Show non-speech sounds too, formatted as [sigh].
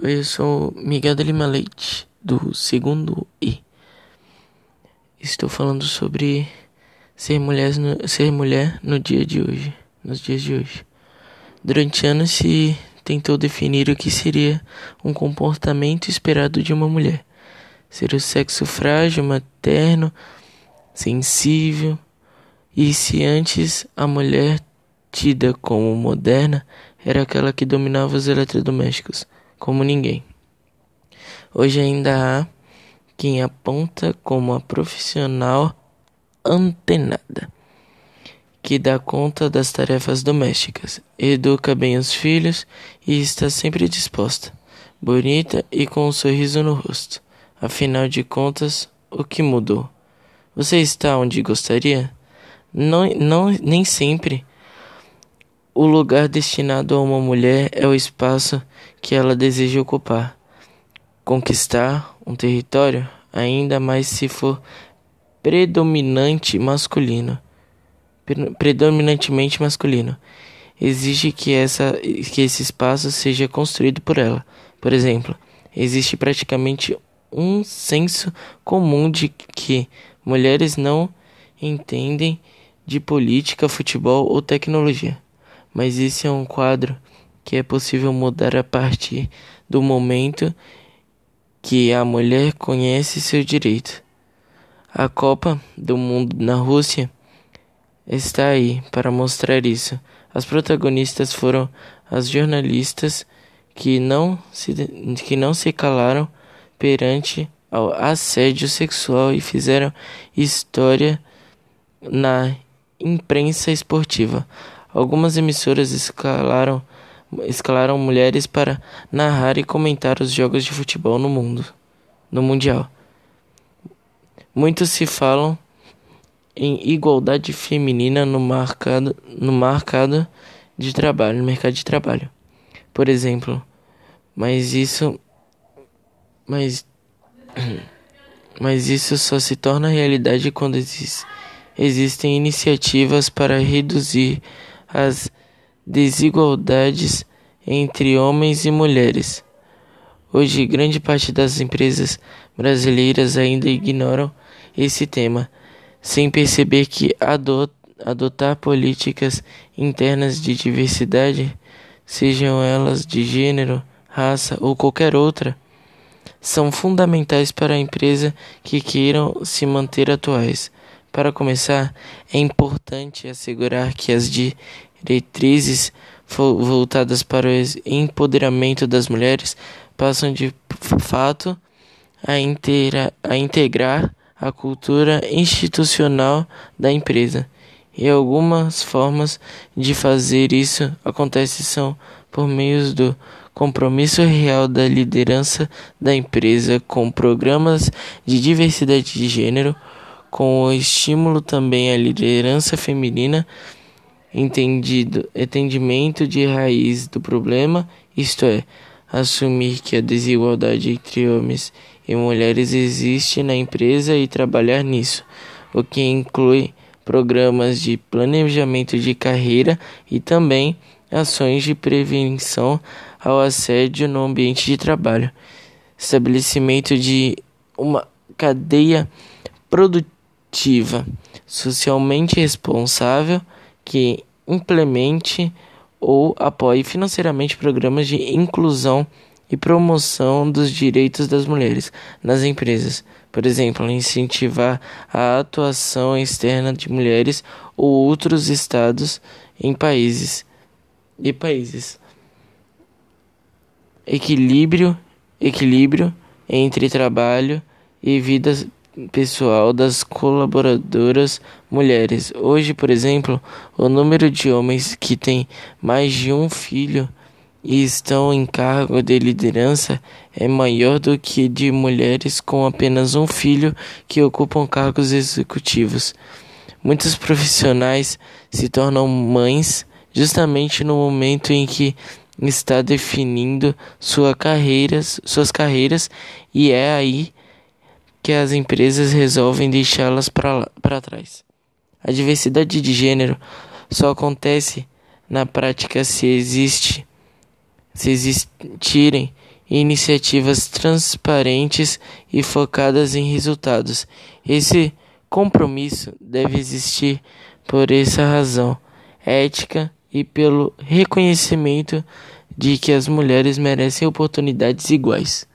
Eu sou Miguel de Lima Leite, do segundo I. Estou falando sobre ser mulher no, ser mulher no dia de hoje, nos dias de hoje. Durante anos se tentou definir o que seria um comportamento esperado de uma mulher. Ser o sexo frágil, materno, sensível. E se antes a mulher tida como moderna era aquela que dominava os eletrodomésticos como ninguém. Hoje ainda há quem aponta como a profissional antenada, que dá conta das tarefas domésticas, educa bem os filhos e está sempre disposta, bonita e com um sorriso no rosto. Afinal de contas, o que mudou? Você está onde gostaria? Não, não, nem sempre o lugar destinado a uma mulher é o espaço que ela deseja ocupar. Conquistar um território, ainda mais se for predominante masculino, predominantemente masculino, exige que, essa, que esse espaço seja construído por ela. Por exemplo, existe praticamente um senso comum de que mulheres não entendem de política, futebol ou tecnologia mas esse é um quadro que é possível mudar a partir do momento que a mulher conhece seu direito. A Copa do Mundo na Rússia está aí para mostrar isso. As protagonistas foram as jornalistas que não se, que não se calaram perante ao assédio sexual e fizeram história na imprensa esportiva. Algumas emissoras escalaram, escalaram mulheres para narrar e comentar os jogos de futebol no mundo, no mundial. Muitos se falam em igualdade feminina no mercado, no mercado de trabalho, no mercado de trabalho. Por exemplo, mas isso mas [clears throat] mas isso só se torna realidade quando existe, existem iniciativas para reduzir as desigualdades entre homens e mulheres. Hoje, grande parte das empresas brasileiras ainda ignoram esse tema, sem perceber que adotar políticas internas de diversidade, sejam elas de gênero, raça ou qualquer outra, são fundamentais para a empresa que queiram se manter atuais. Para começar, é importante assegurar que as diretrizes voltadas para o empoderamento das mulheres passam de fato a, inteira, a integrar a cultura institucional da empresa. E algumas formas de fazer isso acontecem são por meio do compromisso real da liderança da empresa com programas de diversidade de gênero, com o estímulo também à liderança feminina, entendido, entendimento de raiz do problema, isto é, assumir que a desigualdade entre homens e mulheres existe na empresa e trabalhar nisso, o que inclui programas de planejamento de carreira e também ações de prevenção ao assédio no ambiente de trabalho, estabelecimento de uma cadeia produtiva ativa, socialmente responsável que implemente ou apoie financeiramente programas de inclusão e promoção dos direitos das mulheres nas empresas. Por exemplo, incentivar a atuação externa de mulheres ou outros estados em países e países. Equilíbrio, equilíbrio entre trabalho e vida pessoal das colaboradoras mulheres. Hoje, por exemplo, o número de homens que têm mais de um filho e estão em cargo de liderança é maior do que de mulheres com apenas um filho que ocupam cargos executivos. Muitos profissionais se tornam mães justamente no momento em que está definindo sua carreiras, suas carreiras e é aí que as empresas resolvem deixá-las para trás. A diversidade de gênero só acontece na prática se existe se existirem iniciativas transparentes e focadas em resultados. Esse compromisso deve existir por essa razão ética e pelo reconhecimento de que as mulheres merecem oportunidades iguais.